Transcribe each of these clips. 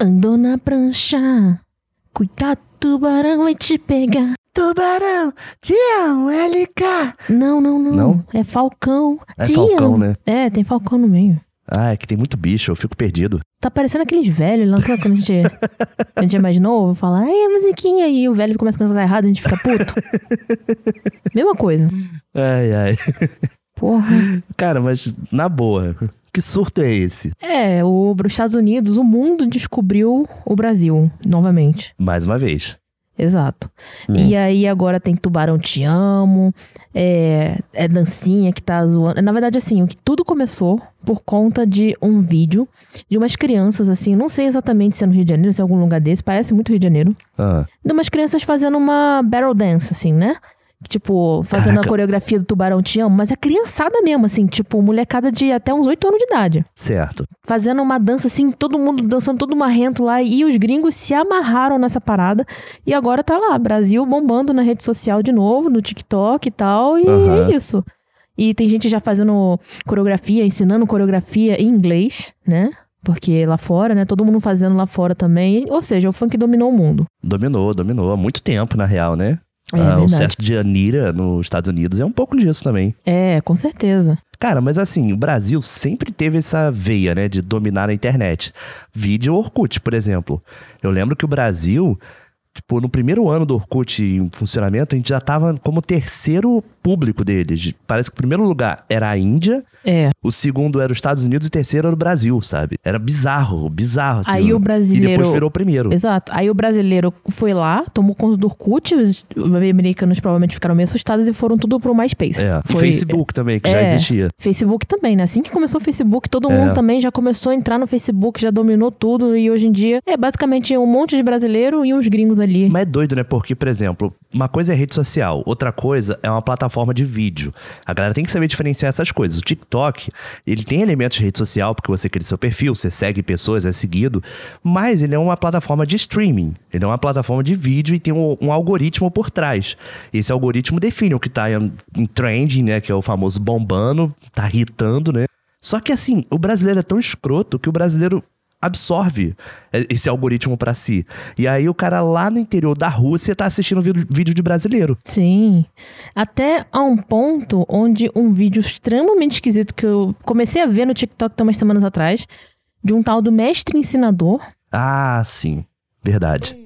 Andou na prancha. Cuidado, tubarão vai te pegar. Tubarão, te amo, LK. Não, não, não. Não? É Falcão. É Te Falcão, amo. né? É, tem Falcão no meio. Ah, é que tem muito bicho, eu fico perdido. Tá parecendo aqueles velhos lá, sabe quando a gente, a gente é mais novo, fala, ai, a musiquinha aí, o velho começa a cantar errado, a gente fica puto. Mesma coisa. Ai, ai. Porra. Cara, mas na boa, que surto é esse? É, o, os Estados Unidos, o mundo descobriu o Brasil, novamente. Mais uma vez. Exato. Hum. E aí agora tem Tubarão Te Amo, é, é dancinha que tá zoando. Na verdade, assim, o que tudo começou por conta de um vídeo de umas crianças, assim, não sei exatamente se é no Rio de Janeiro, se é algum lugar desse, parece muito Rio de Janeiro. Ah, De umas crianças fazendo uma barrel dance, assim, né? Tipo, fazendo Caraca. a coreografia do Tubarão Te Amo, mas é criançada mesmo, assim, tipo, molecada de até uns 8 anos de idade certo. fazendo uma dança assim, todo mundo dançando todo marrento lá e os gringos se amarraram nessa parada e agora tá lá, Brasil bombando na rede social de novo, no TikTok e tal, e Aham. é isso. E tem gente já fazendo coreografia, ensinando coreografia em inglês, né? Porque lá fora, né? Todo mundo fazendo lá fora também. Ou seja, o funk dominou o mundo. Dominou, dominou. Há muito tempo, na real, né? É Ah, o sucesso de Anira nos Estados Unidos é um pouco disso também. É, com certeza. Cara, mas assim, o Brasil sempre teve essa veia, né, de dominar a internet. Vídeo Orkut, por exemplo. Eu lembro que o Brasil, tipo, no primeiro ano do Orkut em funcionamento, a gente já tava como terceiro público deles. Parece que o primeiro lugar era a Índia, É. o segundo era os Estados Unidos e o terceiro era o Brasil, sabe? Era bizarro, bizarro, assim. Aí o E brasileiro- depois virou o primeiro. Exato. Aí o brasileiro foi lá, tomou conta do Orkut, os americanos provavelmente ficaram meio assustados e foram tudo pro MySpace. É, e Foi- Facebook também, que já É. existia. Facebook também, né? Assim que começou o Facebook, todo É. mundo também já começou a entrar no Facebook, já dominou tudo e hoje em dia é basicamente um monte de brasileiro e uns gringos ali. Mas é doido, né? Porque, por exemplo, uma coisa é rede social, outra coisa é uma plataforma de vídeo. A galera tem que saber diferenciar essas coisas. O TikTok, ele tem elementos de rede social, porque você cria seu perfil, você segue pessoas, é seguido, mas ele é uma plataforma de streaming. Ele é uma plataforma de vídeo e tem um, um algoritmo por trás. Esse algoritmo define o que tá em, em trending, né? Que é o famoso bombando, tá irritando, né? Só que assim, o brasileiro é tão escroto que o brasileiro absorve esse algoritmo pra si. E aí o cara lá no interior da Rússia tá assistindo vídeo, vídeo de brasileiro. Sim. Até a um ponto onde um vídeo extremamente esquisito que eu comecei a ver no TikTok tem umas semanas atrás, de um tal do mestre ensinador. Ah, sim. Verdade.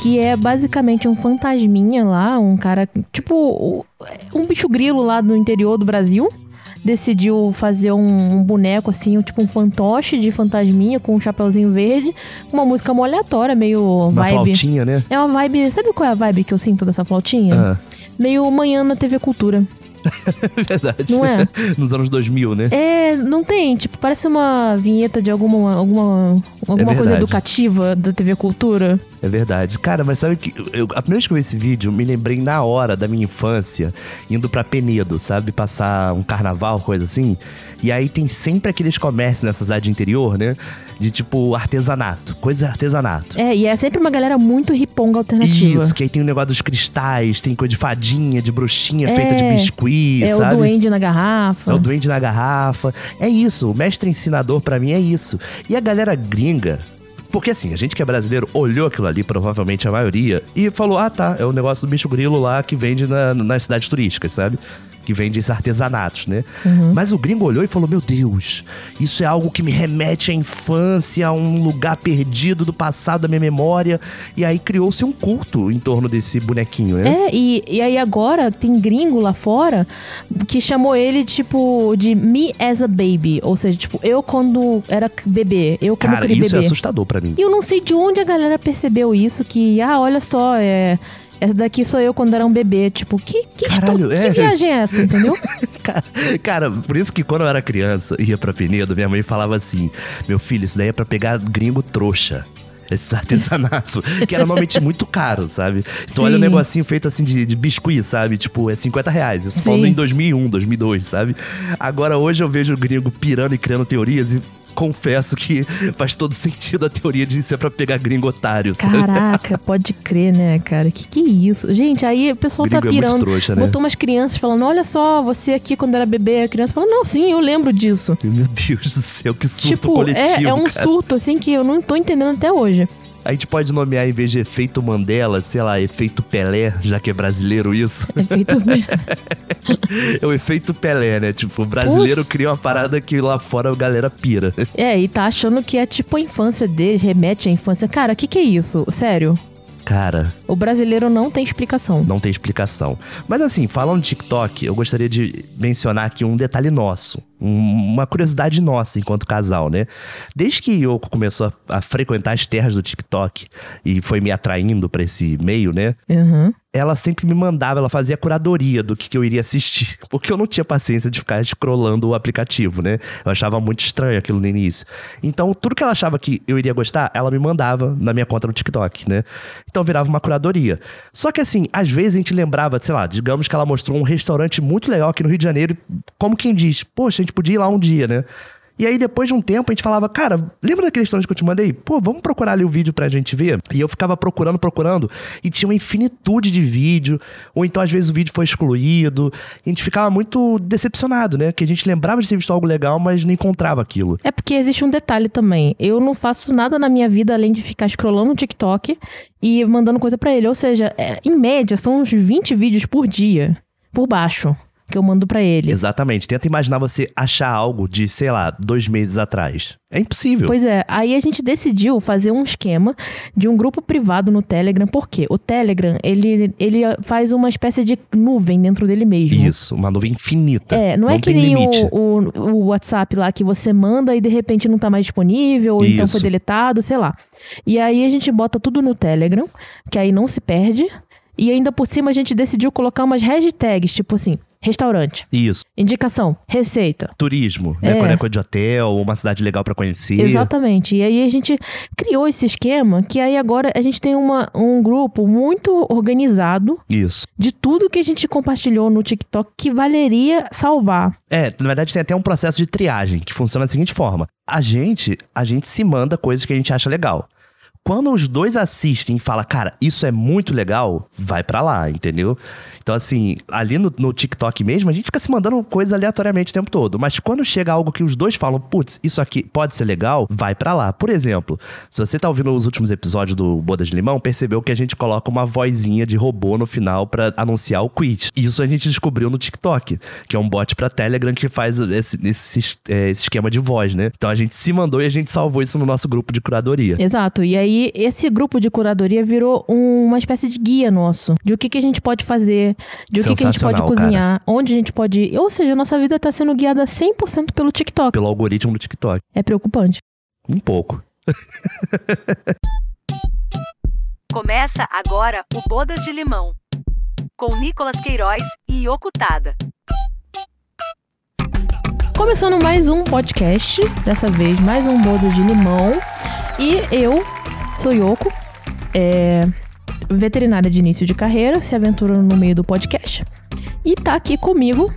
que é basicamente um fantasminha lá, um cara, tipo, um bicho grilo lá do interior do Brasil. Decidiu fazer um, um boneco assim, um- tipo um fantoche de fantasminha com um chapeuzinho verde, uma música mó aleatória, meio Uma vibe. flautinha, né? É uma vibe. Sabe qual é a vibe que eu sinto dessa flautinha? Ah, Meio manhã na TV Cultura. verdade. Não é? Nos anos 2000, né? É, não tem, tipo, parece uma vinheta de alguma, alguma, alguma coisa verdade. educativa da TV Cultura. É verdade. Cara, mas sabe que eu- a primeira vez que eu vi esse vídeo, me lembrei na hora da minha infância, indo pra Penedo, sabe? Passar um carnaval, coisa assim. E aí tem sempre aqueles comércios nessa cidade interior, né? De tipo artesanato, coisa de artesanato. É, e é sempre uma galera muito riponga alternativa. Isso, que aí tem o negócio dos cristais, tem coisa de fadinha, de bruxinha É, feita de biscuit, É sabe? o duende na garrafa. É o duende na garrafa. É isso, o mestre ensinador pra mim é isso. E a galera gringa. Porque assim, a gente que é brasileiro olhou aquilo ali, provavelmente a maioria, e falou: ah tá, é o negócio do bicho grilo lá que vende na, nas cidades turísticas, sabe? Que vende esses artesanatos, né? Uhum. Mas o gringo olhou e falou: Meu Deus, isso é algo que me remete à infância, a um lugar perdido do passado da minha memória. E aí criou-se um culto em torno desse bonequinho, né? É, e, e aí agora tem gringo lá fora que chamou ele, tipo, de me as a baby. Ou seja, tipo, eu quando era bebê, eu como Cara, isso é bebê. assustador pra mim. E eu não sei de onde a galera percebeu isso, que, ah, olha só, é. Essa daqui sou eu quando era um bebê. Tipo, que, que, Caralho, é. que viagem é essa, entendeu? Cara, cara, por isso que quando eu era criança, ia pra Penedo, minha mãe falava assim: Meu filho, isso daí é pra pegar gringo trouxa. Esse artesanato, que era normalmente muito caro, sabe? Então olha o Sim. negocinho feito assim de, de biscuit, sabe? Tipo, é 50 reais. Isso Sim. falando em 2001, 2002, sabe? Agora hoje eu vejo o gringo pirando e criando teorias e confesso que faz todo sentido a teoria de ser pra pegar gringo otário. sabe? Caraca, pode crer, né, cara? Que que é isso? Gente, aí o pessoal tá Gringo é muito pirando. trouxa, né? Botou umas crianças falando: olha só, você aqui quando era bebê, a criança falando: não, sim, eu lembro disso. Meu Deus do céu, que surto tipo, coletivo, é, é um cara. surto, assim, que eu não tô entendendo até hoje. A gente pode nomear, em vez de efeito Mandela, sei lá, efeito Pelé, já que é brasileiro isso. É feito. é o efeito Pelé, né? Tipo, o brasileiro Putz. cria uma parada que lá fora a galera pira. é, e tá achando que é tipo a infância deles, remete à infância. Cara, o que que é isso? Sério. Cara, O brasileiro não tem explicação. não tem explicação. Mas assim, falando de TikTok, eu gostaria de mencionar aqui um detalhe nosso. Um- uma curiosidade nossa enquanto casal, né? Desde que Yoko começou a, a frequentar as terras do TikTok e foi me atraindo pra esse meio, né? Uhum. ela sempre me mandava, ela fazia curadoria do que, que eu iria assistir. Porque eu não tinha paciência de ficar scrollando o aplicativo, né? Eu achava muito estranho aquilo no início. Então, tudo que ela achava que eu iria gostar, ela me mandava na minha conta no TikTok, né? Então virava uma curadoria. Só que assim, às vezes a gente lembrava, sei lá, digamos que ela mostrou um restaurante muito legal aqui no Rio de Janeiro, como quem diz, poxa, a gente podia ir lá um dia, né? E aí, depois de um tempo, a gente falava, cara, lembra daquele restaurante que eu te mandei? Pô, vamos procurar ali o vídeo pra gente ver? E eu ficava procurando, procurando, e tinha uma infinitude de vídeo, ou então às vezes o vídeo foi excluído. A gente ficava muito decepcionado, né? Que a gente lembrava de ter visto algo legal, mas não encontrava aquilo. É porque existe um detalhe também. Eu não faço nada na minha vida além de ficar scrollando no TikTok e mandando coisa pra ele. Ou seja, é, em média, são uns 20 vídeos por dia, por baixo, que eu mando pra ele. Exatamente. Tenta imaginar você achar algo de, sei lá, dois meses atrás. É impossível. Pois é, aí a gente decidiu fazer um esquema de um grupo privado no Telegram, por quê? O Telegram, ele, ele faz uma espécie de nuvem dentro dele mesmo. Isso, uma nuvem infinita. É, não, é que tem nem limite. o, o, o WhatsApp lá que você manda e de repente não tá mais disponível, ou então Isso. foi deletado, sei lá. E aí a gente bota tudo no Telegram, que aí não se perde. E ainda por cima a gente decidiu colocar umas hashtags, tipo assim, restaurante, Isso. indicação, receita. Turismo, né? É. Quando é coisa de hotel, uma cidade legal pra conhecer. Exatamente. E aí a gente criou esse esquema que aí agora a gente tem uma, um grupo muito organizado Isso. de tudo que a gente compartilhou no TikTok que valeria salvar. É, na verdade tem até um processo de triagem que funciona da seguinte forma: a gente, a gente se manda coisas que a gente acha legal. Quando os dois assistem e fala, cara, isso é muito legal, vai pra lá, entendeu? Então, assim, ali no, no TikTok mesmo, a gente fica se mandando coisas aleatoriamente o tempo todo. Mas quando chega algo que os dois falam, putz, isso aqui pode ser legal, vai pra lá. Por exemplo, se você tá ouvindo os últimos episódios do Bodas de Limão, percebeu que a gente coloca uma vozinha de robô no final pra anunciar o quit. Isso a gente descobriu no TikTok, que é um bot pra Telegram que faz esse, esse, é, esse esquema de voz, né? Então a gente se mandou e a gente salvou isso no nosso grupo de curadoria. Exato. E aí, esse grupo de curadoria virou um- uma espécie de guia nosso. De o que, que a gente pode fazer, de o que, que a gente pode cozinhar, onde a gente pode ir. Ou seja, a nossa vida tá sendo guiada 100% pelo TikTok. Pelo algoritmo do TikTok. É preocupante. Um pouco. Começa agora o Bodas de Limão. Com Nicolas Queiroz e Yoko Tada. Começando mais um podcast, dessa vez mais um boda de limão. E eu sou Yoko, é, veterinária de início de carreira, se aventurando no meio do podcast. E tá aqui comigo,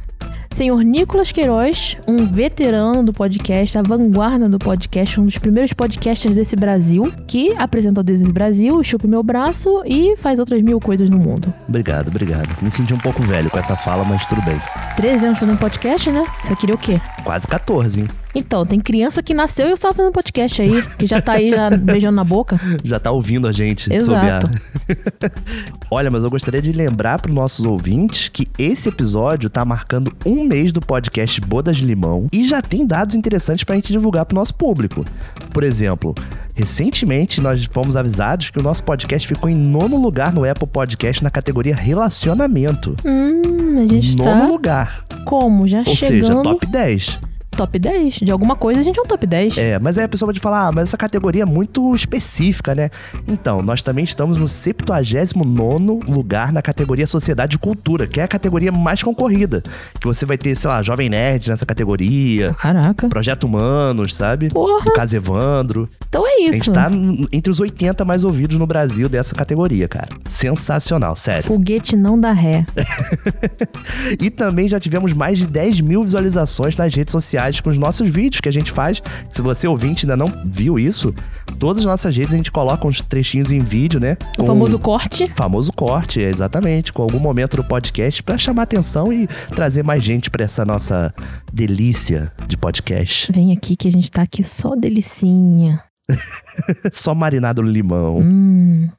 senhor Nicolas Queiroz, um veterano do podcast, a vanguarda do podcast, um dos primeiros podcasters desse Brasil, que apresenta o Desis Brasil, chupa meu braço e faz outras mil coisas no mundo. Obrigado, obrigado. Me senti um pouco velho com essa fala, mas tudo bem. 13 anos fazendo podcast, né? Você queria o quê? Quase 14, hein? Então, tem criança que nasceu e eu estava fazendo podcast aí, que já tá aí já beijando na boca. Já tá ouvindo a gente Exato. a... Olha, mas eu gostaria de lembrar para nossos ouvintes que esse episódio tá marcando um mês do podcast Bodas de Limão e já tem dados interessantes pra gente divulgar pro nosso público. Por exemplo, recentemente nós fomos avisados que o nosso podcast ficou em nono lugar no Apple Podcast na categoria Relacionamento. Hum, a gente nono tá lugar. como? Já Ou chegando seja, top 10. Top 10? De alguma coisa a gente é um top 10. É, mas aí a pessoa pode falar, ah, mas essa categoria é muito específica, né? Então, nós também estamos no 79 lugar na categoria Sociedade e Cultura, que é a categoria mais concorrida. Que você vai ter, sei lá, Jovem Nerd nessa categoria, Caraca. Projeto Humanos, sabe? Porra. Do Caso Evandro. Então é A gente isso. tá entre os 80 mais ouvidos no Brasil dessa categoria, cara. Sensacional, sério. Foguete não dá ré. E também já tivemos mais de 10 mil visualizações nas redes sociais faz com os nossos vídeos que a gente faz. Se você ouvinte ainda não viu isso, todas as nossas redes a gente coloca uns trechinhos em vídeo, né? O famoso corte. Famoso corte, exatamente, com algum momento do podcast para chamar atenção e trazer mais gente para essa nossa delícia de podcast. Vem aqui que a gente tá aqui só delicinha. só marinado no limão. Hum.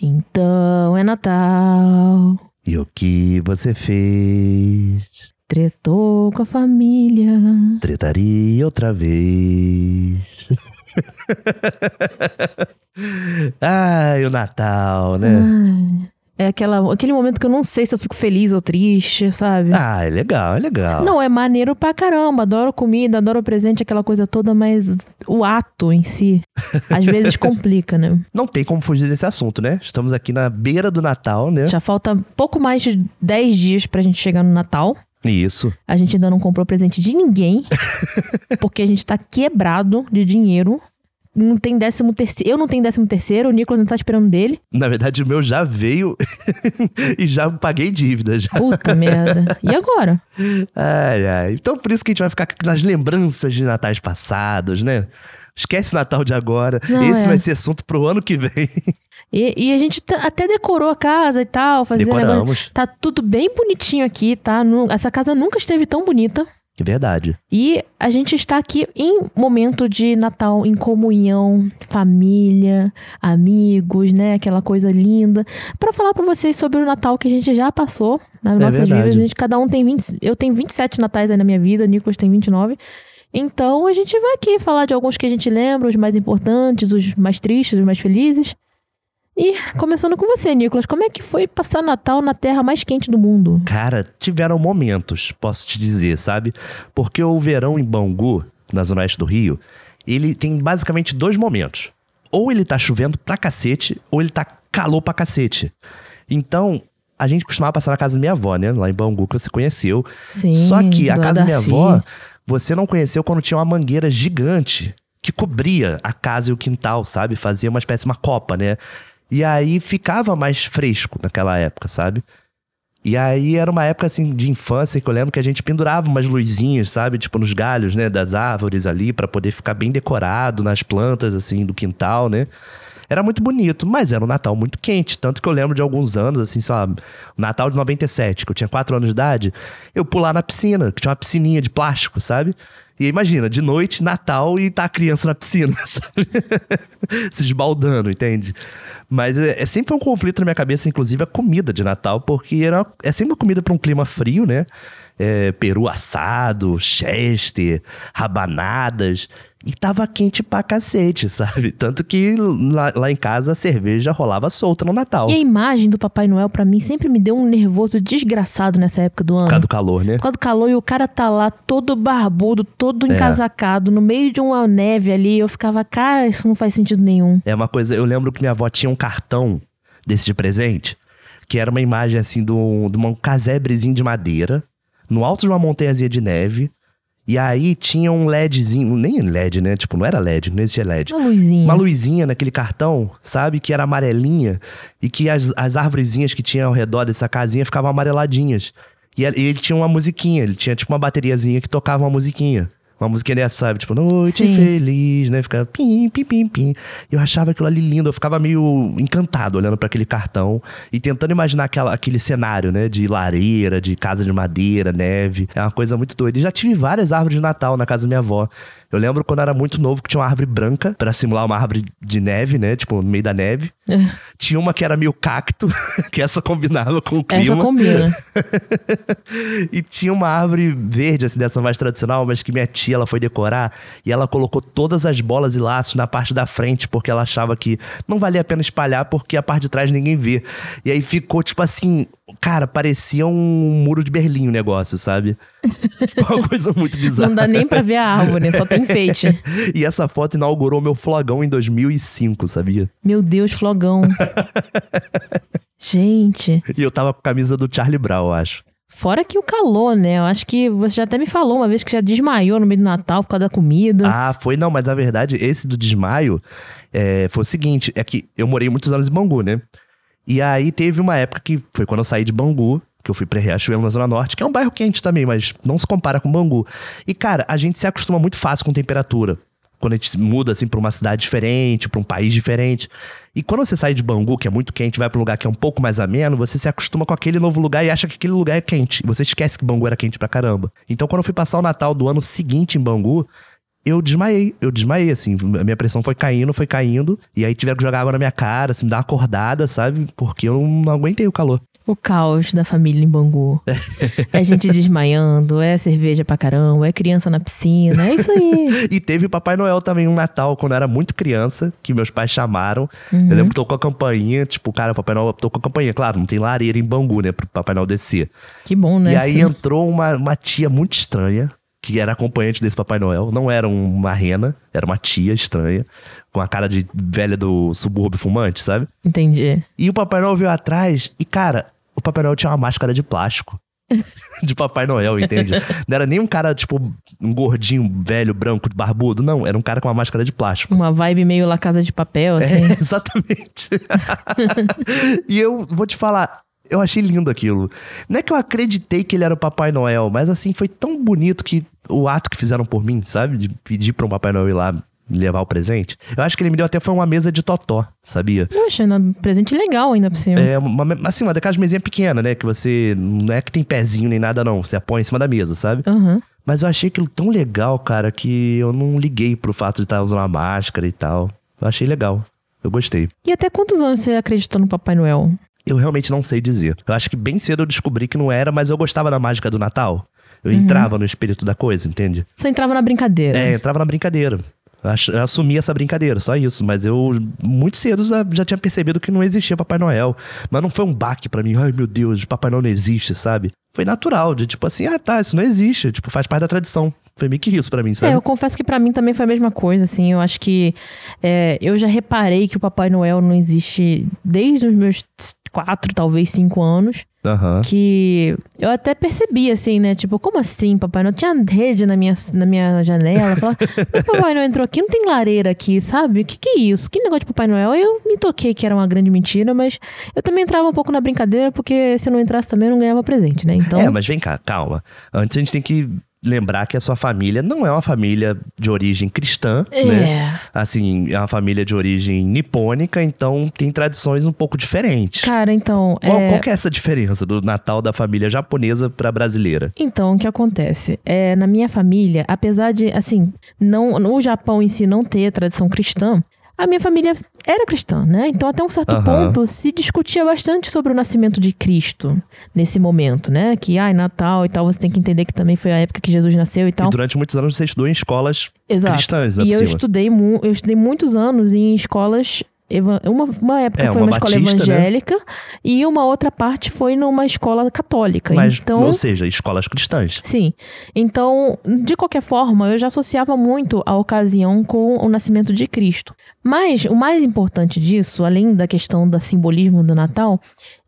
Então é Natal. Que você fez? Tretou com a família. Tretaria outra vez. Ai, o Natal, né? Ai. É aquela, aquele momento que eu não sei se eu fico feliz ou triste, sabe? Ah, é legal, é legal. Não, é maneiro pra caramba. Adoro comida, adoro presente, aquela coisa toda, mas o ato em si, às vezes complica, né? Não tem como fugir desse assunto, né? Estamos aqui na beira do Natal, né? Já falta pouco mais de 10 dias pra gente chegar no Natal. Isso. A gente ainda não comprou presente de ninguém, porque a gente tá quebrado de dinheiro não tem décimo terceiro. Eu não tenho décimo terceiro, o Nicolas não tá esperando dele. Na verdade, o meu já veio e já paguei dívida. Já. Puta merda. E agora? Ai, ai. Então por isso que a gente vai ficar nas lembranças de natais passados, né? Esquece Natal de agora. Não, Esse é. vai ser assunto pro ano que vem. E, e, a gente até decorou a casa e tal, fazendo negócio. Tá tudo bem bonitinho aqui, tá? Essa casa nunca esteve tão bonita. É verdade. E a gente está aqui em momento de Natal, em comunhão, família, amigos, né? Aquela coisa linda. para falar para vocês sobre o Natal que a gente já passou nas é nossas verdade. vidas. A gente, cada um tem 20. Eu tenho 27 natais aí na minha vida, o Nicolas tem 29. Então a gente vai aqui falar de alguns que a gente lembra, os mais importantes, os mais tristes, os mais felizes. E começando com você, Nicolas, como é que foi passar Natal na terra mais quente do mundo? Cara, tiveram momentos, posso te dizer, sabe? Porque o verão em Bangu, na zona oeste do Rio, ele tem basicamente dois momentos. Ou ele tá chovendo pra cacete, ou ele tá calor pra cacete. Então, a gente costumava passar na casa da minha avó, né? Lá em Bangu, que você conheceu. Sim, Só que a casa da minha avó, você não conheceu quando tinha uma mangueira gigante que cobria a casa e o quintal, sabe? Fazia uma espécie de uma copa, né? E aí ficava mais fresco naquela época, sabe? E aí era uma época assim de infância que eu lembro que a gente pendurava umas luzinhas, sabe, tipo nos galhos, né, das árvores ali para poder ficar bem decorado nas plantas assim do quintal, né? Era muito bonito, mas era um Natal muito quente. Tanto que eu lembro de alguns anos, assim, sei lá, Natal de 97, que eu tinha 4 anos de idade, eu pular na piscina, que tinha uma piscininha de plástico, sabe? E imagina, de noite, Natal e tá a criança na piscina, sabe? Se esbaldando, entende? Mas é, é, sempre foi um conflito na minha cabeça, inclusive a comida de Natal, porque era, é sempre uma comida para um clima frio, né? É, peru assado, chester, rabanadas. E tava quente pra cacete, sabe? Tanto que lá, lá, em casa a cerveja rolava solta no Natal. E a imagem do Papai Noel, para mim, sempre me deu um nervoso desgraçado nessa época do ano. Por causa do calor, né? Por causa do calor e o cara tá lá todo barbudo, todo é. encasacado, no meio de uma neve ali. Eu ficava, cara, isso não faz sentido nenhum. É uma coisa, eu lembro que minha avó tinha um cartão desse de presente, que era uma imagem assim de um, de um casebrezinho de madeira, no alto de uma montanhazinha de neve e aí tinha um LEDzinho, nem LED, né? Tipo, não era LED, não existia LED. Uma luzinha. Uma luzinha naquele cartão, sabe? Que era amarelinha e que as, as árvorezinhas que tinha ao redor dessa casinha ficavam amareladinhas. E ele tinha uma musiquinha, ele tinha tipo uma bateriazinha que tocava uma musiquinha. Uma música dessa, sabe? Tipo, noite Sim. feliz, né? Ficava pim, pim, pim, pim. Eu achava aquilo ali lindo, eu ficava meio encantado olhando para aquele cartão e tentando imaginar aquela, aquele cenário, né? De lareira, de casa de madeira, neve. É uma coisa muito doida. E já tive várias árvores de Natal na casa da minha avó. Eu lembro quando eu era muito novo que tinha uma árvore branca para simular uma árvore de neve, né? Tipo, no meio da neve. É. Tinha uma que era meio cacto, que essa combinava com o clima. Essa combina. e tinha uma árvore verde, assim, dessa mais tradicional, mas que minha tia ela foi decorar e ela colocou todas as bolas e laços na parte da frente, porque ela achava que não valia a pena espalhar, porque a parte de trás ninguém vê. E aí ficou, tipo assim, cara, parecia um muro de Berlim o negócio, sabe? Ficou uma coisa muito bizarra. Não dá nem pra ver a árvore, só tem enfeite. e essa foto inaugurou meu flogão em 2005, sabia? Meu Deus, flogão. Gente. E eu tava com a camisa do Charlie Brown, eu acho. Fora que o calor, né? Eu acho que você já até me falou uma vez que já desmaiou no meio do Natal por causa da comida. Ah, foi não, mas na verdade, esse do desmaio é, foi o seguinte: é que eu morei muitos anos em Bangu, né? E aí teve uma época que foi quando eu saí de Bangu, que eu fui pra Riachuelo na Zona Norte, que é um bairro quente também, mas não se compara com Bangu. E, cara, a gente se acostuma muito fácil com temperatura. Quando a gente muda, assim, pra uma cidade diferente, pra um país diferente. E quando você sai de Bangu, que é muito quente, vai pra um lugar que é um pouco mais ameno, você se acostuma com aquele novo lugar e acha que aquele lugar é quente. E você esquece que Bangu era quente pra caramba. Então, quando eu fui passar o Natal do ano seguinte em Bangu, eu desmaiei. Eu desmaiei, assim. A minha pressão foi caindo, foi caindo. E aí tiveram que jogar água na minha cara, assim, me dar uma acordada, sabe? Porque eu não aguentei o calor. O caos da família em Bangu. é gente desmaiando, é cerveja pra caramba, é criança na piscina, é isso aí. E teve Papai Noel também um Natal, quando eu era muito criança, que meus pais chamaram. Uhum. Eu lembro que tocou a campainha, tipo, cara, o Papai Noel tocou a campainha. Claro, não tem lareira em Bangu, né, pro Papai Noel descer. Que bom, né? E aí Sim. entrou uma, uma tia muito estranha, que era acompanhante desse Papai Noel. Não era uma rena, era uma tia estranha, com a cara de velha do subúrbio fumante, sabe? Entendi. E o Papai Noel veio atrás e, cara, o Papai Noel tinha uma máscara de plástico. de Papai Noel, entende? Não era nem um cara, tipo, um gordinho, velho, branco, barbudo. Não, era um cara com uma máscara de plástico. Uma vibe meio La Casa de Papel, assim. É, exatamente. e eu vou te falar, eu achei lindo aquilo. Não é que eu acreditei que ele era o Papai Noel, mas assim, foi tão bonito que o ato que fizeram por mim, sabe? De pedir pra um Papai Noel ir lá levar o presente. Eu acho que ele me deu até foi uma mesa de totó, sabia? Poxa, ainda- presente legal ainda por cima. É, uma, assim, uma daquelas mesinhas pequenas, né? Que você. Não é que tem pezinho nem nada, não. Você apoia em cima da mesa, sabe? Aham. Mas eu achei aquilo tão legal, cara, que eu não liguei pro fato de estar usando a máscara e tal. Eu achei legal. Eu gostei. E até quantos anos você acreditou no Papai Noel? Eu realmente não sei dizer. Eu acho que bem cedo eu descobri que não era, mas eu gostava da mágica do Natal. Eu Uhum. entrava no espírito da coisa, entende? Você entrava na brincadeira. É, entrava na brincadeira. Eu assumi essa brincadeira, só isso. Mas eu, muito cedo, já, já tinha percebido que não existia Papai Noel. Mas não foi um baque pra mim, ai meu Deus, Papai Noel não existe, sabe? Foi natural, de tipo assim, ah tá, isso não existe. Tipo, faz parte da tradição. Foi meio que isso pra mim, sabe? É, eu confesso que pra mim também foi a mesma coisa, assim. Eu acho que é, eu já reparei que o Papai Noel não existe desde os meus quatro, talvez cinco anos. Aham. Que eu até percebi, assim, né? Tipo, como assim, Papai Noel? Tinha rede na minha, na minha janela. Falava, "Mas Papai Noel entrou aqui, não tem lareira aqui, sabe? O que, que é isso? Que negócio de Papai Noel? Eu me toquei que era uma grande mentira, mas eu também entrava um pouco na brincadeira, porque se eu não entrasse também eu não ganhava presente, né? Então. É, mas vem cá, calma. Antes a gente tem que lembrar que a sua família não é uma família de origem cristã, É. né? Assim, é uma família de origem nipônica, então tem tradições um pouco diferentes. Cara, então. Qual, é... qual que é essa diferença do Natal da família japonesa pra brasileira? Então, o que acontece? É, na minha família, apesar de, assim, não, no Japão em si não ter tradição cristã, a minha família era cristã, né? Então, até um certo Aham. ponto, se discutia bastante sobre o nascimento de Cristo nesse momento, né? Que, ai, Natal e tal, você tem que entender que também foi a época que Jesus nasceu e tal. E durante muitos anos você estudou em escolas Exato. cristãs, né, E eu estudei, eu estudei muitos anos em escolas. Uma, uma época É, foi uma uma escola batista, né? evangélica e uma outra parte foi numa escola católica. Mas, então, ou seja, escolas cristãs. Sim. Então, de qualquer forma, eu já associava muito a ocasião com o nascimento de Cristo. Mas o mais importante disso, além da questão do simbolismo do Natal,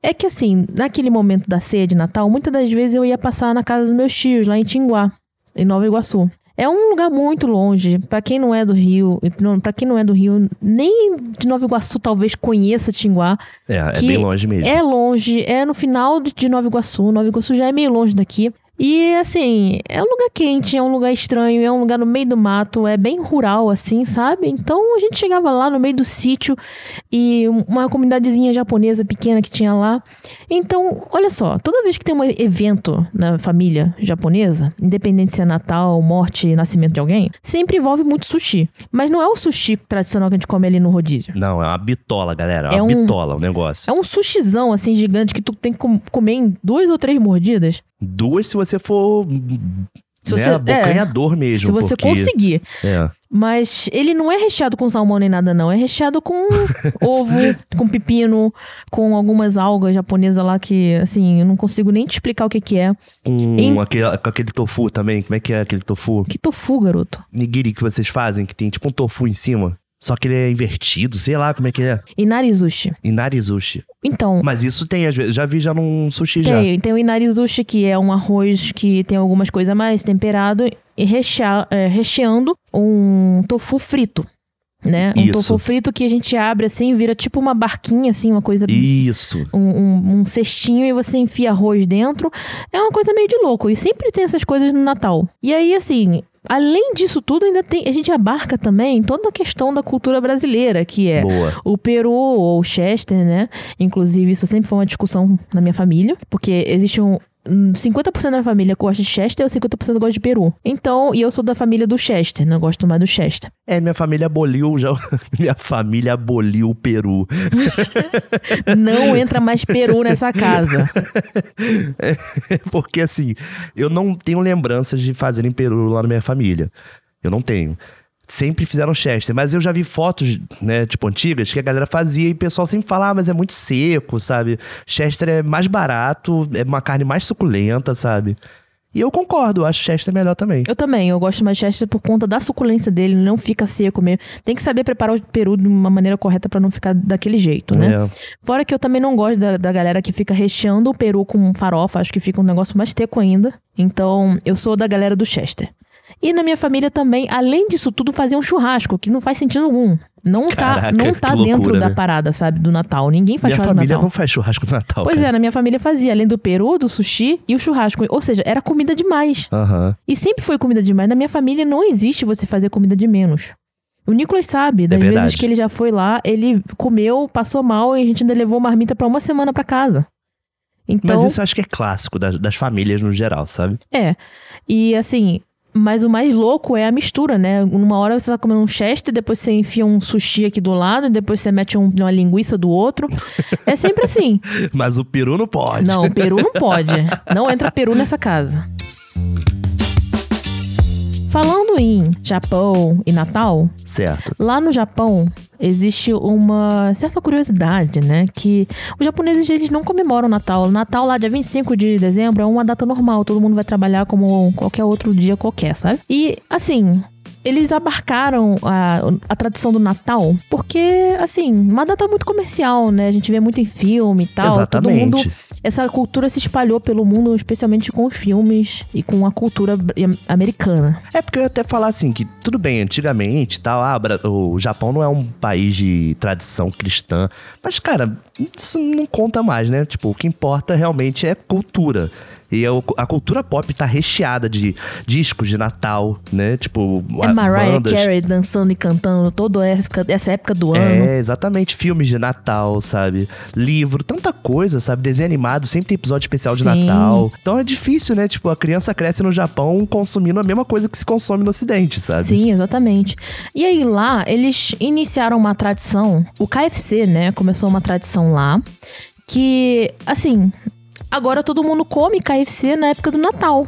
é que assim, naquele momento da ceia de Natal, muitas das vezes eu ia passar na casa dos meus tios, lá em Tinguá, em Nova Iguaçu. É um lugar muito longe. Pra quem não é do Rio, para quem não é do Rio, nem de Nova Iguaçu talvez conheça Tinguá. É, é bem longe mesmo. É longe, é no final de de Nova Iguaçu. Nova Iguaçu já é meio longe daqui. E assim, é um lugar quente, é um lugar estranho, é um lugar no meio do mato, é bem rural, assim, sabe? Então a gente chegava lá no meio do sítio e uma comunidadezinha japonesa pequena que tinha lá. Então, olha só, toda vez que tem um evento na família japonesa, independente se é Natal, morte, nascimento de alguém, sempre envolve muito sushi. Mas não é o sushi tradicional que a gente come ali no rodízio. Não, é uma bitola, galera. É É uma um- bitola o negócio. É um sushizão, assim, gigante que tu tem que com- comer em duas ou três mordidas. Duas se você for. Se né, você- abocanhador mesmo. se você porque- conseguir. É. Mas ele não é recheado com salmão nem nada, não. É recheado com ovo, com pepino, com algumas algas japonesas lá que, assim, eu não consigo nem te explicar o que que é. Com, Em- aquele, com aquele tofu também. Como é que é aquele tofu? Que tofu, garoto. Nigiri que vocês fazem, que tem tipo um tofu em cima. Só que ele é invertido, sei lá como é que é. Inarizushi. Inarizushi. Então, Mas isso tem, às vezes. Já vi já num sushi já. tem, tem o inarizushi, que é um arroz que tem algumas coisas a mais, temperado, e rechear, é, recheando um tofu frito. né? Um Isso. tofu frito que a gente abre assim, vira tipo uma barquinha, assim, uma coisa. Isso. Um, um- um cestinho e você enfia arroz dentro. É uma coisa meio de louco. E sempre tem essas coisas no Natal. E aí, assim. Além disso tudo, ainda tem. A gente abarca também toda a questão da cultura brasileira, que é Boa. o peru ou o chester, né? Inclusive, isso sempre foi uma discussão na minha família, porque existe um. Um 50% da minha família gosta de Chester e 50% gosta de Peru. Então, e eu sou da família do Chester, né? Eu gosto mais do Chester. É, minha família aboliu já. minha família aboliu o Peru. Não entra mais Peru nessa casa. Porque assim, eu não tenho lembranças de fazerem Peru lá na minha família. Eu não tenho. Sempre fizeram Chester, mas eu já vi fotos, né, tipo antigas, que a galera fazia e o pessoal sempre fala, ah, mas é muito seco, sabe? Chester é mais barato, é uma carne mais suculenta, sabe? E eu concordo, eu acho Chester melhor também. Eu também, eu gosto mais de Chester por conta da suculência dele, não fica seco mesmo. Tem que saber preparar o peru de uma maneira correta pra não ficar daquele jeito, né? É. Fora que eu também não gosto da, da galera que fica recheando o peru com farofa, acho que fica um negócio mais teco ainda. Então, eu sou da galera do Chester. E na minha família também, além disso tudo, fazia um churrasco, que não faz sentido algum. Não tá, Caraca, não que tá loucura, dentro da né? parada, sabe, do Natal. Ninguém faz Minha churrasco no família Natal. não faz churrasco no Natal. Pois cara. é, na minha família fazia, além do peru, do sushi e o churrasco. Ou seja, era comida demais. Aham. E sempre foi comida demais. Na minha família não existe você fazer comida de menos. O Nicolas sabe, das vezes verdade. que ele já foi lá, ele comeu, passou mal e a gente ainda levou marmita pra uma semana pra casa. Então, Mas isso eu acho que é clássico das, das famílias no geral, sabe? é. E assim, mas o mais louco é a mistura, né? Numa hora você tá comendo um chester, depois você enfia um sushi aqui do lado, e depois você mete um- uma linguiça do outro. É sempre assim. Mas o peru não pode. Não, o peru não pode. Não entra peru nessa casa. Falando em Japão e Natal, Certo. lá no Japão existe uma certa curiosidade, né? Que os japoneses eles não comemoram o Natal. O Natal lá dia 25 de dezembro é uma data normal, todo mundo vai trabalhar como qualquer outro dia qualquer, sabe? E assim, eles abarcaram a, a tradição do Natal porque, assim, uma data muito comercial, né? A gente vê muito em filme e tal. Todo mundo Exatamente. Essa cultura se espalhou pelo mundo, especialmente com filmes e com a cultura americana. É porque eu ia até falar assim, que tudo bem, antigamente tal, ah, Bra- o Japão não é um país de tradição cristã. Mas, cara, isso não conta mais, né? Tipo, o que importa realmente é cultura. E é o- a cultura pop tá recheada de discos de Natal, né? Tipo, É a- Mariah bandas. Carey dançando e cantando toda essa, essa época do ano. É, exatamente. Filmes de Natal, sabe? Livro, tanta coisa, sabe? Desenho animado, sempre tem episódio especial de Sim. Natal. Então é difícil, né? Tipo, a criança cresce no Japão consumindo a mesma coisa que se consome no Ocidente, sabe? Sim, exatamente. E aí lá, eles iniciaram uma tradição, o KFC, né? Começou uma tradição lá, que, assim, agora todo mundo come KFC na época do Natal.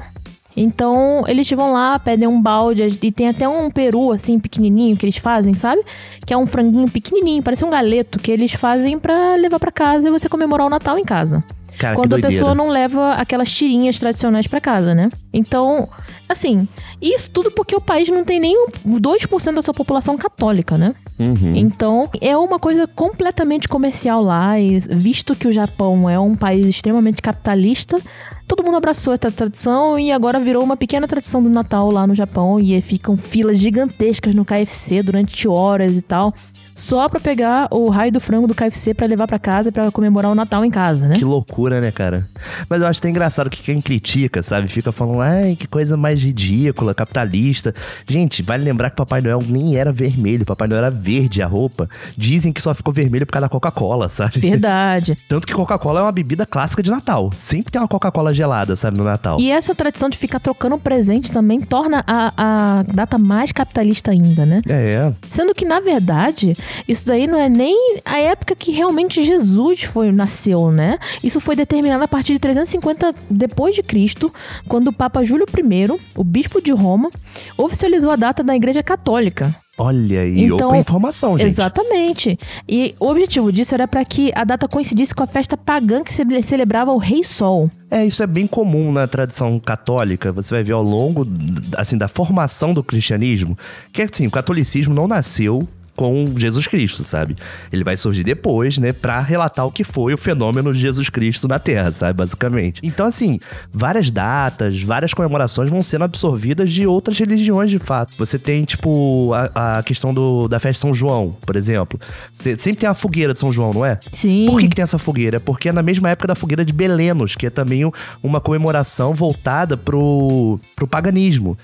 Então, eles vão lá, pedem um balde e tem até um peru, assim, pequenininho que eles fazem, sabe? Que é um franguinho pequenininho, parece um galeto, que eles fazem pra levar pra casa e você comemorar o Natal em casa. Cara, Quando a pessoa não leva aquelas tirinhas tradicionais pra casa, né? Então, assim, isso tudo porque o país não tem nem o 2% da sua população católica, né? Uhum. Então, é uma coisa completamente comercial lá, e visto que o Japão é um país extremamente capitalista, todo mundo abraçou essa tradição e agora virou uma pequena tradição do Natal lá no Japão e ficam filas gigantescas no KFC durante horas e tal, só pra pegar o raio do frango do KFC pra levar pra casa pra comemorar o Natal em casa, né? Que loucura, né, cara? Mas eu acho até engraçado que quem critica, sabe? Fica falando, ai, que coisa mais ridícula, capitalista. Gente, vale lembrar que Papai Noel nem era vermelho, Papai Noel era verde a roupa. Dizem que só ficou vermelho por causa da Coca-Cola, sabe? Verdade. Tanto que Coca-Cola é uma bebida clássica de Natal. Sempre tem uma Coca-Cola gelada, sabe, no Natal. E essa tradição de ficar trocando presente também torna a, a data mais capitalista ainda, né? É, Sendo que, na verdade, isso daí não é nem a época que realmente Jesus foi nasceu, né? Isso foi determinado a partir de 350 depois de Cristo, quando o Papa Júlio I, o bispo de Roma, oficializou a data da Igreja Católica. olha aí, Então, opa informação, gente. Exatamente. E o objetivo disso era para que a data coincidisse com a festa pagã que ce- celebrava o Rei Sol. É, isso é bem comum na tradição católica. Você vai ver ao longo, assim, da formação do cristianismo, que assim, o catolicismo não nasceu com Jesus Cristo, sabe? Ele vai surgir depois, né, pra relatar o que foi o fenômeno de Jesus Cristo na Terra, sabe? Basicamente. Então, assim, várias datas, várias comemorações vão sendo absorvidas de outras religiões, de fato. Você tem, tipo, a, a questão do, da festa de São João, por exemplo. Você sempre tem a fogueira de São João, não é? Sim. Por que, que tem essa fogueira? Porque é na mesma época da fogueira de Belenos, que é também uma comemoração voltada pro, pro paganismo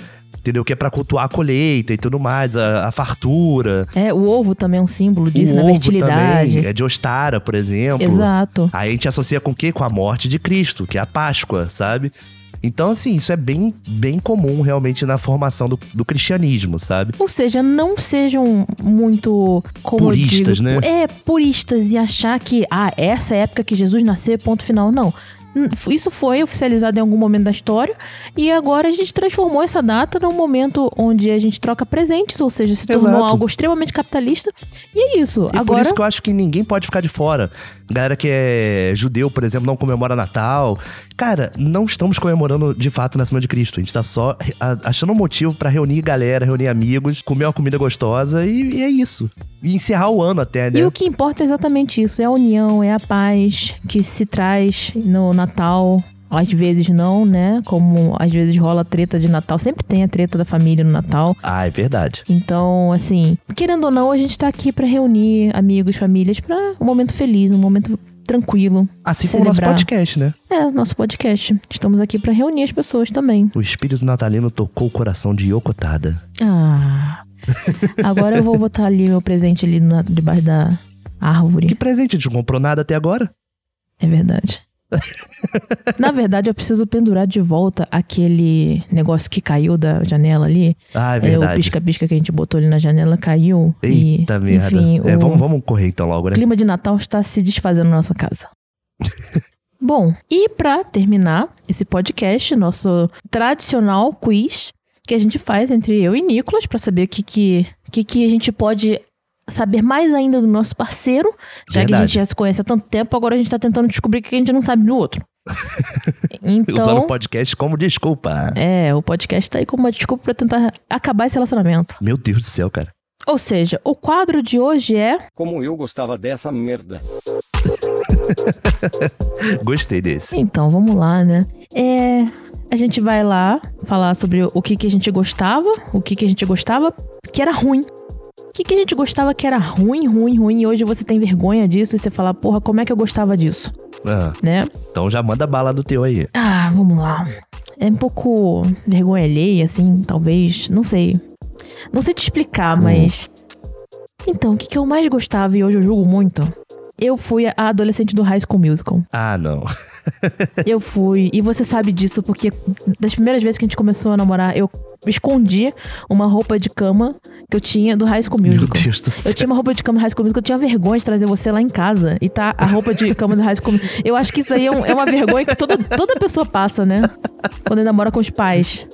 entendeu? Que é pra cultuar a colheita e tudo mais, a, a fartura. É, o ovo também é um símbolo disso, o na ovo fertilidade. Também, é de Ostara, por exemplo. Exato. Aí a gente associa com o quê? Com a morte de Cristo, que é a Páscoa, sabe? Então, assim, isso é bem, bem comum realmente na formação do, do cristianismo, sabe? Ou seja, não sejam muito Puristas, digo, né? É, puristas e achar que, ah, essa é a época que Jesus nasceu, ponto final. Não. Isso foi oficializado em algum momento da história e agora a gente transformou essa data num momento onde a gente troca presentes, ou seja, se tornou Exato. algo extremamente capitalista. E é isso. E por agora isso que eu acho que ninguém pode ficar de fora. Galera que é judeu, por exemplo, não comemora Natal. Cara, não estamos comemorando de fato o nascimento de Cristo. A gente tá só achando um motivo pra reunir galera, reunir amigos, comer uma comida gostosa e, e é isso. E encerrar o ano até, né? E o que importa é exatamente isso: é a união, é a paz que se traz no Natal. Às vezes não, né? Como às vezes rola treta de Natal. Sempre tem a treta da família no Natal. Ah, é verdade. Então, assim, querendo ou não, a gente tá aqui pra reunir amigos, famílias, pra um momento feliz, um momento tranquilo. Assim como o nosso podcast, né? É, nosso podcast. Estamos aqui pra reunir as pessoas também. O espírito natalino tocou o coração de Yokotada. Ah. Agora eu vou botar ali meu presente ali na- debaixo da árvore. Que presente? A gente não comprou nada até agora? É verdade. Na verdade, eu preciso pendurar de volta aquele negócio que caiu da janela ali. Ah, é É, o verdade. pisca-pisca que a gente botou ali na janela caiu. Eita e, merda. Enfim, É, o vamos, vamos correr então logo, né? clima de Natal está se desfazendo na nossa casa. Bom, e pra terminar esse podcast, nosso tradicional quiz que a gente faz entre eu e Nicolas pra saber o que que, o que que a gente pode saber mais ainda do nosso parceiro, já que a Verdade. gente já se conhece há tanto tempo, agora a gente tá tentando descobrir o que a gente não sabe do outro. Usando Então, o podcast como desculpa. é, o podcast tá aí como uma desculpa pra tentar acabar esse relacionamento. Meu Deus do céu, cara. Ou seja, o quadro de hoje é Como eu gostava dessa merda. Gostei desse. Então, vamos lá, né? É. A gente vai lá falar sobre o que, que a gente gostava, o que, que a gente gostava que era ruim. O que, que a gente gostava que era ruim, ruim, ruim, e hoje você tem vergonha disso e você fala, porra, como é que eu gostava disso? Ah, Né? então já manda bala do teu aí. Ah, vamos lá. É um pouco vergonha alheia, assim, talvez. Não sei. Não sei te explicar, mas. Então, o que, que eu mais gostava e hoje eu julgo muito? Eu fui a adolescente do High School Musical. Ah, não. Eu fui, e você sabe disso porque das primeiras vezes que a gente começou a namorar, eu escondi uma roupa de cama que eu tinha do High School Meu Musical. Deus do céu. Eu tinha uma roupa de cama do High School Musical, eu tinha vergonha de trazer você lá em casa e tá a roupa de cama do High School Musical. Eu acho que isso aí é, um- é uma vergonha que toda, toda pessoa passa, né? Quando ainda mora com os pais.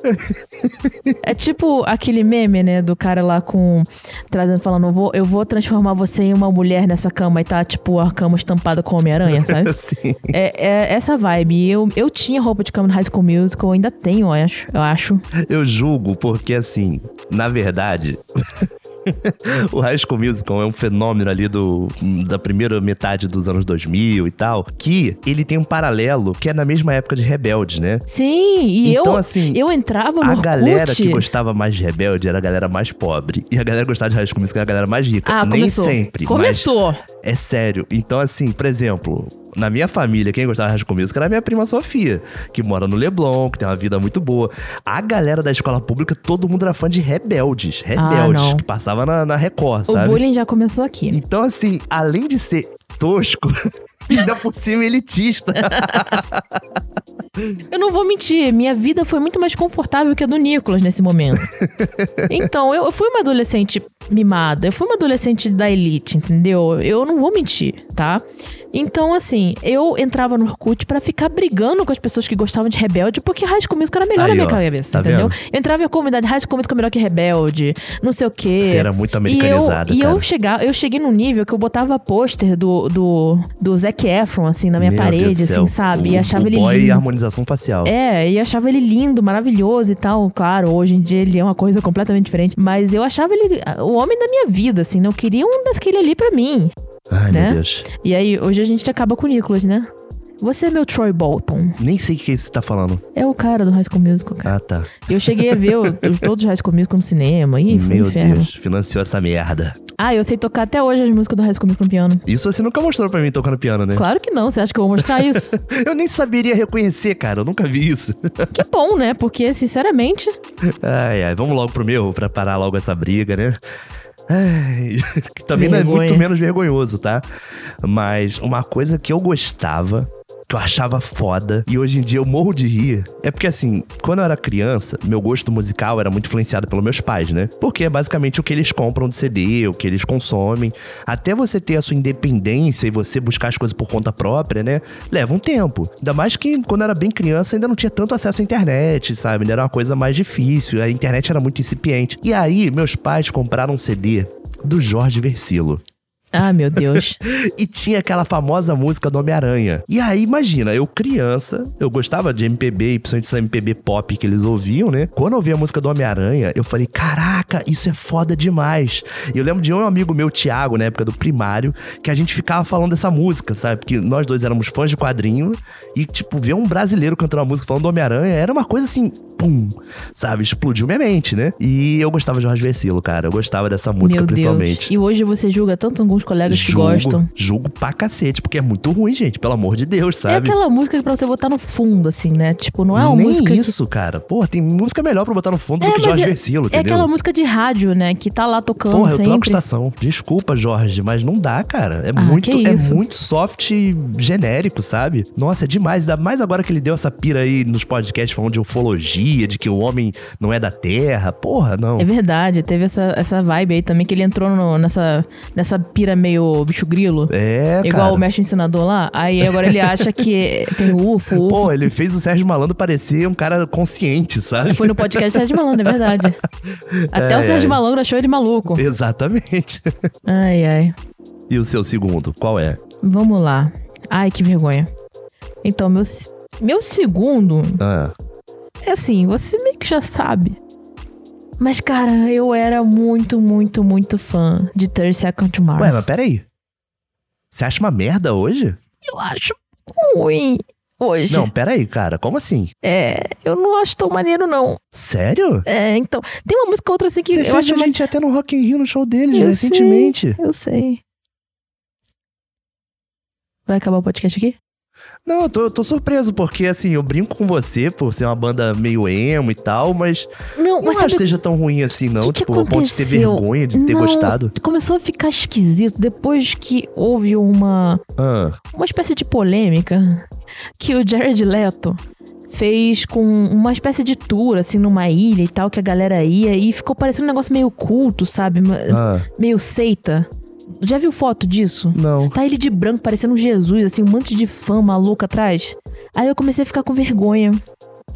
É tipo aquele meme, né, do cara lá com. trazendo, falando, eu vou, eu vou transformar você em uma mulher nessa cama e tá, tipo, a cama estampada com Homem-Aranha, sabe? Sim. É, é essa vibe. Eu, eu tinha roupa de cama no High School Musical, ainda tenho, eu acho. Eu acho. Eu julgo porque, assim, na verdade, o High School Musical é um fenômeno ali do, da primeira metade dos anos 2000 e tal, que ele tem um paralelo que é na mesma época de Rebelde, né? Sim, e Então, eu, assim, eu entrava no A Orkut. galera que gostava mais de Rebelde era a galera mais pobre. E a galera que gostava de High School Musical era a galera mais rica. Ah, Nem começou. sempre. Começou. É sério. Então, assim, por exemplo, na minha família, quem gostava de School Musical era a minha prima Sofia, que mora no Leblon, que tem uma vida muito boa. A galera da escola pública, todo mundo era fã de Rebeldes. Rebeldes, Ah, que passava na, na Record, O sabe? bullying já começou aqui. Então, assim, além de ser tosco, ainda por cima elitista. Eu não vou mentir, minha vida foi muito mais confortável que a do Nicolas nesse momento. então, eu, eu fui uma adolescente mimada, eu fui uma adolescente da elite, entendeu? Eu não vou mentir, tá? Então, assim, eu entrava no Orkut pra ficar brigando com as pessoas que gostavam de Rebelde, porque High School Musical era melhor Aí, na minha ó, cabeça, tá entendeu? vendo? Eu entrava em comunidade High School Musical é melhor que Rebelde, não sei o quê. Você era muito E eu, e eu, chegava, eu cheguei num nível que eu botava pôster do, do, do Zac Efron, assim, na minha Meu parede, Deus assim, sabe? O, e achava o ele boy lindo. harmonização facial. É, e achava ele lindo, maravilhoso e tal. Claro, hoje em dia ele é uma coisa completamente diferente. Mas eu achava ele o homem da minha vida, assim. Não queria um daquele ali pra mim. Ai, né? meu Deus. E aí, hoje a gente acaba com o Nicholas, né? Você é meu Troy Bolton. Nem sei o que você tá falando. É o cara do High School Musical, cara. Ah, tá. Eu cheguei a ver o- todos os High School Musical no cinema. Ih, foi meu inferno. Deus, financiou essa merda. Ah, eu sei tocar até hoje as músicas do High School Musical no piano. Isso você nunca mostrou pra mim tocando piano, né? Claro que não. Você acha que eu vou mostrar isso? Eu nem saberia reconhecer, cara. Eu nunca vi isso. que bom, né? Porque, sinceramente, Ai, ai, vamos logo pro meu, pra parar logo essa briga, né? Ai, que também não é Vergonha. muito menos vergonhoso, tá? Mas uma coisa que eu gostava, que eu achava foda, e hoje em dia eu morro de rir, é porque assim, quando eu era criança, meu gosto musical era muito influenciado pelos meus pais, né? Porque é basicamente o que eles compram de CD, o que eles consomem. Até você ter a sua independência e você buscar as coisas por conta própria, né? Leva um tempo. Ainda mais que quando eu era bem criança ainda não tinha tanto acesso à internet, sabe? Ainda era uma coisa mais difícil. A internet era muito incipiente. E aí, meus pais compraram um CD do Jorge Versilo. Ah, meu Deus. E tinha aquela famosa música do Homem-Aranha. E aí, imagina, eu criança, eu gostava de MPB e principalmente essa MPB pop que eles ouviam, né? Quando eu ouvi a música do Homem-Aranha, eu falei, caraca, isso é foda demais. E eu lembro de um amigo meu, Thiago, na época do primário, que a gente ficava falando dessa música, sabe? Porque nós dois éramos fãs de quadrinho e, tipo, ver um brasileiro cantando uma música falando do Homem-Aranha era uma coisa assim, pum, sabe? Explodiu minha mente, né? E eu gostava de Jorge Versilo, cara. Eu gostava dessa música meu principalmente. Deus. E hoje você julga tanto alguns colegas que Julgo, gostam. julgo pra cacete, porque é muito ruim, gente, pelo amor de Deus, É sabe? aquela música pra você botar no fundo, assim, né? Tipo, não é uma Nem música. que- isso, cara. Porra, tem música melhor pra botar no fundo É, do que Jorge é- Versilo, É entendeu? aquela música de rádio, né? Que tá lá tocando Porra, eu sempre. troco estação. Desculpa, Jorge, mas não dá, cara. É Ah, muito, que é muito soft genérico, sabe? Nossa, é demais. Ainda mais agora que ele deu essa pira aí nos podcasts falando de ufologia, de que o homem não é da Terra. Porra, não. É verdade, teve essa, essa vibe aí também, que ele entrou no- nessa, nessa pira meio bicho grilo. É, igual cara. o mestre ensinador lá. Aí agora ele acha que tem UFO, UFO. Pô, ele fez o Sérgio Malandro parecer um cara consciente, sabe? Foi no podcast Sérgio Malandro, é verdade. Até Ai, o Sérgio ai. Malandro achou ele maluco. Exatamente. Ai, ai. E o seu segundo, qual é? Vamos lá. Ai, que vergonha. Então, meu, meu segundo Ah, é assim, você meio que já sabe. Mas, cara, eu era muito, muito, muito fã de 30 Seconds to Mars. Ué, mas peraí. Você acha uma merda hoje? Eu acho ruim hoje. Não, peraí, cara. Como assim? É, eu não acho tão maneiro, não. Sério? É, então, tem uma música ou outra assim que Você eu fez acho a gente até no Rock in Rio no show deles, Eu recentemente. Eu sei. Vai acabar o podcast aqui? Não, eu tô, eu tô surpreso, porque assim, eu brinco com você por ser uma banda meio emo e tal, mas Não, não mas acho que seja tão ruim assim, não. que que tipo, a ponto de ter aconteceu? vergonha de ter Não, gostado. Começou a ficar esquisito depois que houve uma, Ah, uma espécie de polêmica que o Jared Leto fez com uma espécie de tour, assim, numa ilha e tal, que a galera ia e ficou parecendo um negócio meio culto, sabe? Ah, Meio seita. Já viu foto disso? não. Tá ele de branco, parecendo um Jesus, assim, um monte de fã maluco atrás. Aí eu comecei a ficar com vergonha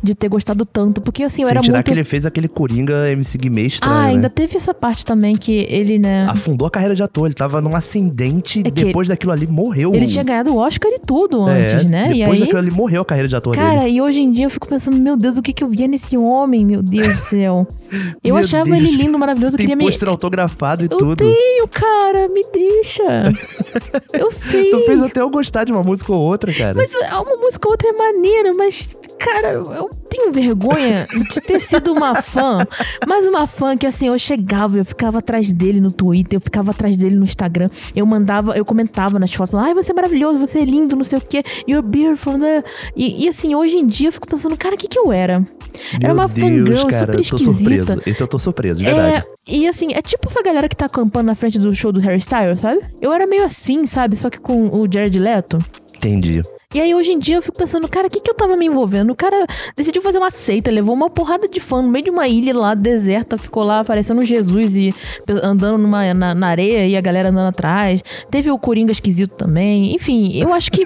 de ter gostado tanto, porque assim, eu Sem era tirar muito. que ele fez aquele Coringa MC Guimê estranho, Ah, ainda né? teve essa parte também que ele, né? Afundou a carreira de ator. Ele tava num ascendente É depois daquilo ali morreu. Ele tinha ganhado o Oscar e tudo É, antes, né? E Depois aí. daquilo ali morreu a carreira de ator Cara, dele. e hoje em dia eu fico pensando, meu Deus, o que que eu via nesse homem, meu Deus do céu. Eu Meu achava Deus, ele lindo, maravilhoso, eu Tem queria me. pôster autografado e Eu tudo. tenho, cara, me deixa. eu sei. Tu fez até eu gostar de uma música ou outra, cara. Mas uma música ou outra é maneira, mas, cara, eu tenho vergonha de ter sido uma fã. Mas uma fã que, assim, eu chegava, eu ficava atrás dele no Twitter, eu ficava atrás dele no Instagram, eu mandava, eu comentava nas fotos, ai, você é maravilhoso, você é lindo, não sei o quê, you're beautiful, né? E, e, assim, hoje em dia eu fico pensando, cara, o que que eu era? era Meu uma Deus, fangirl cara, super tô surpreso. esquisita. Esse eu tô surpreso, de verdade. É, e assim, é tipo essa galera que tá acampando na frente do show do Harry Styles, sabe? Eu era meio assim, sabe? Só que com o Jared Leto. Entendi. E aí hoje em dia eu fico pensando, cara, o que, que eu tava me envolvendo? O cara decidiu fazer uma seita, levou uma porrada de fã no meio de uma ilha lá deserta, ficou lá aparecendo Jesus e andando numa, na, na areia e a galera andando atrás. Teve o Coringa esquisito também. Enfim, eu acho que,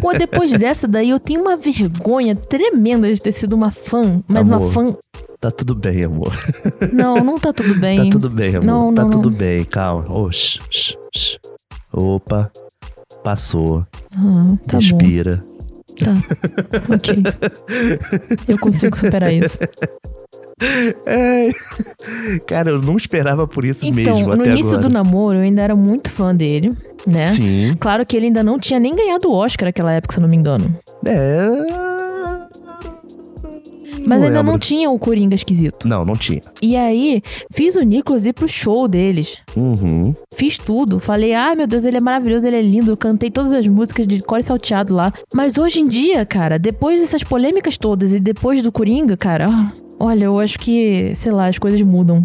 pô, depois dessa daí eu tenho uma vergonha tremenda de ter sido uma fã, mas Amor. uma fã. Tá tudo bem, amor. Não, não tá tudo bem. Tá tudo bem, amor. Não, tá não, tudo não. bem, calma. Oh, shh, shh. Opa, passou. Ah, tá bom. Respira. Tá. ok. Eu consigo superar isso. É. Cara, eu não esperava por isso Então, mesmo no início agora. do namoro, eu ainda era muito fã dele, né? Sim. Claro que ele ainda não tinha nem ganhado o Oscar naquela época, se eu não me engano. É. Mas ainda lembro. não tinha o Coringa esquisito. Não, não tinha. E aí, fiz o Nicolas ir pro show deles. Uhum. Fiz tudo. Falei, ai meu Deus, ele é maravilhoso, ele é lindo. Cantei todas as músicas de core salteado lá. Mas hoje em dia, cara, depois dessas polêmicas todas e depois do Coringa, cara, ah, olha, eu acho que, sei lá, as coisas mudam.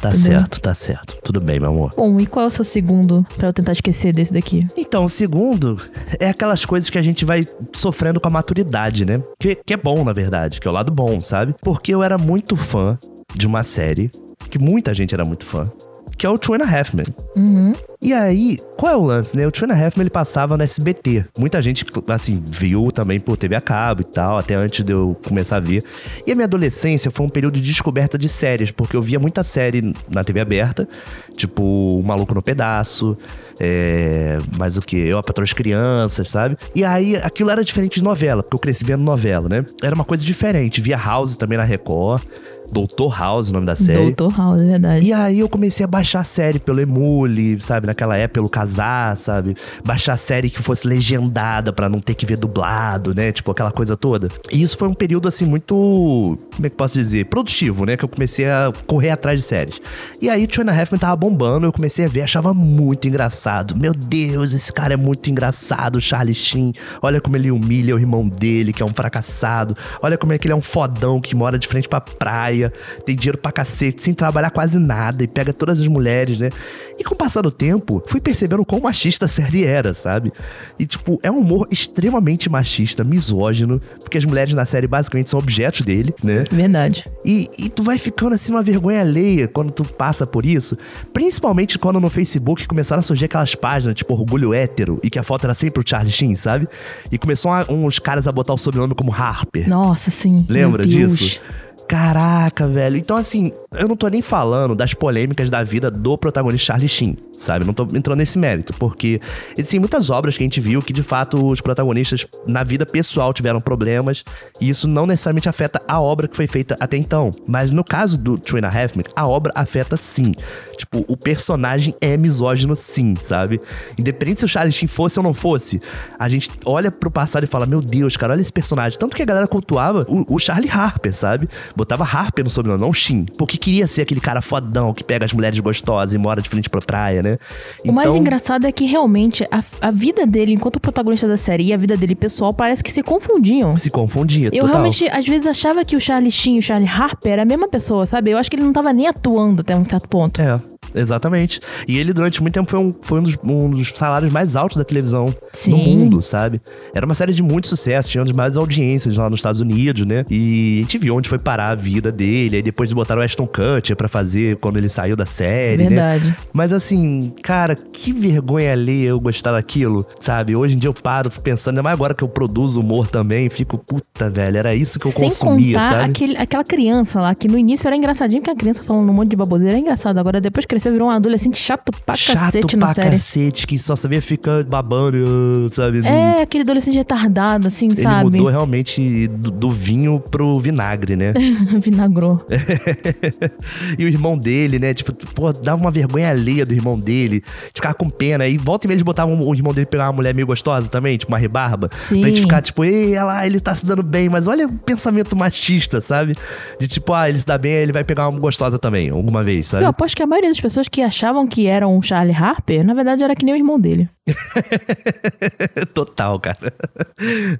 Tá Entendeu? certo, tá certo. Tudo bem, meu amor. Bom, e qual é o seu segundo pra eu tentar esquecer desse daqui? Então, o segundo é aquelas coisas que a gente vai sofrendo com a maturidade, né? Que, que é bom, na verdade, que é o lado bom, sabe? Porque eu era muito fã de uma série, que muita gente era muito fã, que é o Two and a Half Men. Uhum. E aí, qual é o lance, né? O Two and a Half Men, ele passava no SBT. Muita gente, assim, viu também por TV a cabo e tal, até antes de eu começar a ver. E a minha adolescência foi um período de descoberta de séries, porque eu via muita série na TV aberta, tipo O Maluco no Pedaço, é... mais o que? Eu, a Patroa das Crianças, sabe? E aí, aquilo era diferente de novela, porque eu cresci vendo novela, né? Era uma coisa diferente. Via House também na Record, Doutor House, o nome da série. Doutor House, é verdade. E aí eu comecei a baixar a série pelo Emule, sabe? Naquela época, pelo Casar, sabe? Baixar a série que fosse legendada pra não ter que ver dublado, né? Tipo, aquela coisa toda. E isso foi um período, assim, muito... Como é que posso dizer? Produtivo, né? Que eu comecei a correr atrás de séries. E aí, Two and a Men tava bombando, eu comecei a ver, achava muito engraçado. Meu Deus, esse cara é muito engraçado, o Charlie Sheen. Olha como ele humilha o irmão dele, que é um fracassado. Olha como é que ele é um fodão que mora de frente pra praia, tem dinheiro pra cacete, sem trabalhar quase nada e pega todas as mulheres, né? E com o passar do tempo, fui percebendo quão machista a série era, sabe? E, tipo, é um humor extremamente machista, misógino, porque as mulheres na série basicamente são objetos dele, né? Verdade. E, e tu vai ficando assim uma vergonha alheia quando tu passa por isso. Principalmente quando no Facebook começaram a surgir aquelas páginas, tipo Orgulho Hétero, e que a foto era sempre o Charlie Sheen, sabe? E começou a- uns caras a botar o sobrenome como Harper. Nossa, sim. Lembra disso? Caraca, velho. Então, assim, eu não tô nem falando das polêmicas da vida do protagonista Charlie Sheen, sabe? Não tô entrando nesse mérito, porque existem muitas obras que a gente viu que, de fato, os protagonistas na vida pessoal tiveram problemas, e isso não necessariamente afeta a obra que foi feita até então. Mas no caso do Two and a Half Men, a obra afeta sim. Tipo, o personagem é misógino sim, sabe? Independente se o Charlie Sheen fosse ou não fosse, a gente olha pro passado e fala, meu Deus, cara, olha esse personagem. Tanto que a galera cultuava o, o Charlie Harper, sabe? Botava Harper no sobrenome, não Sheen. Porque queria ser aquele cara fodão que pega as mulheres gostosas e mora de frente pra praia, né? O mais engraçado é que realmente a, a vida dele, enquanto protagonista da série, e a vida dele pessoal parece que se confundiam. Se confundia, Eu total. realmente, às vezes, achava que o Charlie Sheen e o Charlie Harper era a mesma pessoa, sabe? Eu acho que ele não tava nem atuando até um certo ponto. É, exatamente. E ele, durante muito tempo, foi um, foi um, dos, um dos salários mais altos da televisão Sim. no mundo, sabe? Era uma série de muito sucesso, tinha uma das maiores audiências lá nos Estados Unidos, né? E a gente viu onde foi parar a vida dele. Aí depois botaram o Ashton Kutcher pra fazer quando ele saiu da série, né? Verdade. Mas assim, cara, que vergonha alheia eu gostar daquilo, sabe? Hoje em dia eu paro fico pensando, ainda mais agora que eu produzo humor também, fico, puta, velho, era isso que eu Sem consumia, contar sabe? aquele, aquela criança lá, que no início era engraçadinho, que a criança falando um monte de baboseira era engraçado. Agora depois cresceu, virou um adolescente chato pra Chato cacete pra na série. cacete, que só sabia ficar babando, sabe? É, aquele adolescente retardado, assim, Ele sabe? mudou realmente do, do vinho pro vinagre, né? Vinagrou. e o irmão dele, né? Tipo, pô, dava uma vergonha alheia do irmão dele. De ficar com pena. E volta e meia eles botavam o irmão dele pegar uma mulher meio gostosa também, tipo uma rebarba. Sim. Pra gente ficar, tipo, ei, olha lá, ele tá se dando bem. Mas olha o pensamento machista, sabe? De tipo, ah, ele se dá bem, ele vai pegar uma gostosa também, alguma vez, sabe? Eu aposto que a maioria das pessoas que achavam que eram o Charlie Harper, na verdade era que nem o irmão dele. Total, cara.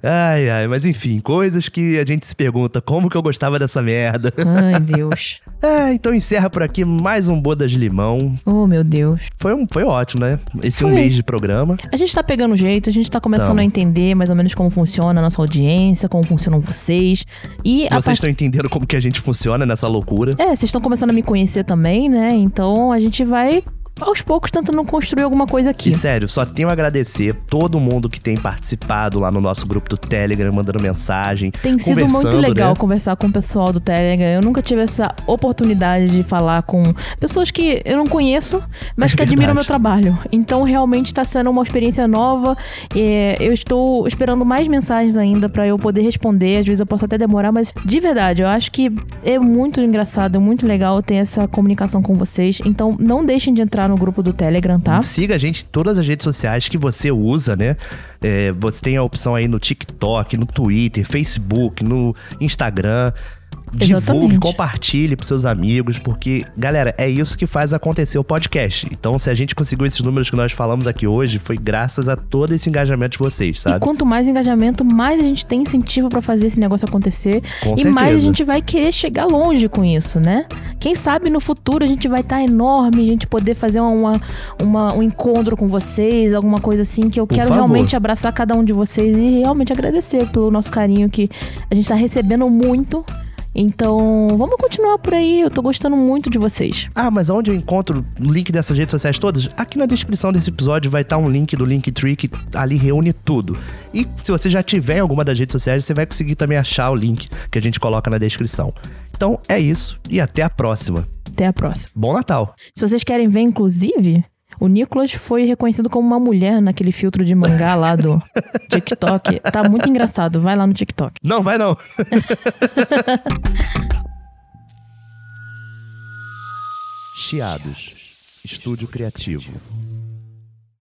Ai, ai, mas enfim, coisas que a gente se pergunta como que eu gostava dessa merda. Ai, Deus. Ah, então encerra por aqui mais um Bodas de Limão. Oh, meu Deus. Foi, um, foi ótimo, né? Esse um Foi. mês de programa. A gente tá pegando jeito, a gente tá começando a entender mais ou menos como funciona a nossa audiência, como funcionam vocês. E Vocês part- estão entendendo como que a gente funciona nessa loucura. É, vocês estão começando a me conhecer também, né? Então a gente vai aos poucos tentando construir alguma coisa aqui. E sério, só tenho a agradecer todo mundo que tem participado lá no nosso grupo do Telegram, mandando mensagem. Tem sido muito conversando, legal né? conversar com o pessoal do Telegram. Eu nunca tive essa oportunidade de falar com pessoas que eu não conheço, mas É que admiram o meu trabalho. Então, realmente está sendo uma experiência nova. É, eu estou esperando mais mensagens ainda para eu poder responder. Às vezes eu posso até demorar, mas de verdade, eu acho que é muito engraçado, é muito legal ter essa comunicação com vocês. Então, não deixem de entrar no grupo do Telegram, tá? Siga a gente em todas as redes sociais que você usa, né? É, você tem a opção aí no TikTok, no Twitter, Facebook, no Instagram. Divulgue, Exatamente. compartilhe pros seus amigos, porque, galera, é isso que faz acontecer o podcast. Então, se a gente conseguiu esses números que nós falamos aqui hoje, foi graças a todo esse engajamento de vocês, E sabe? quanto mais engajamento, mais a gente tem incentivo pra fazer esse negócio acontecer. Com e mais a certeza. gente vai querer chegar longe com isso, né? Quem sabe no futuro a gente vai estar enorme, a gente poder fazer uma, uma- um encontro com vocês, alguma coisa assim, que eu Por quero favor. realmente abraçar cada um de vocês e realmente agradecer pelo nosso carinho que a gente tá recebendo muito. Então, vamos continuar por aí. Eu tô gostando muito de vocês. Ah, mas onde eu encontro o link dessas redes sociais todas? Aqui na descrição desse episódio vai estar um link do Linktree que ali reúne tudo. E se você já tiver em alguma das redes sociais, você vai conseguir também achar o link que a gente coloca na descrição. Então é isso e até a próxima. Até a próxima. Bom Natal! Se vocês querem ver, inclusive, o Nicolas foi reconhecido como uma mulher naquele filtro de mangá lá do TikTok. Tá muito engraçado. Vai lá no TikTok. Não, vai não! Chiados. Estúdio Criativo.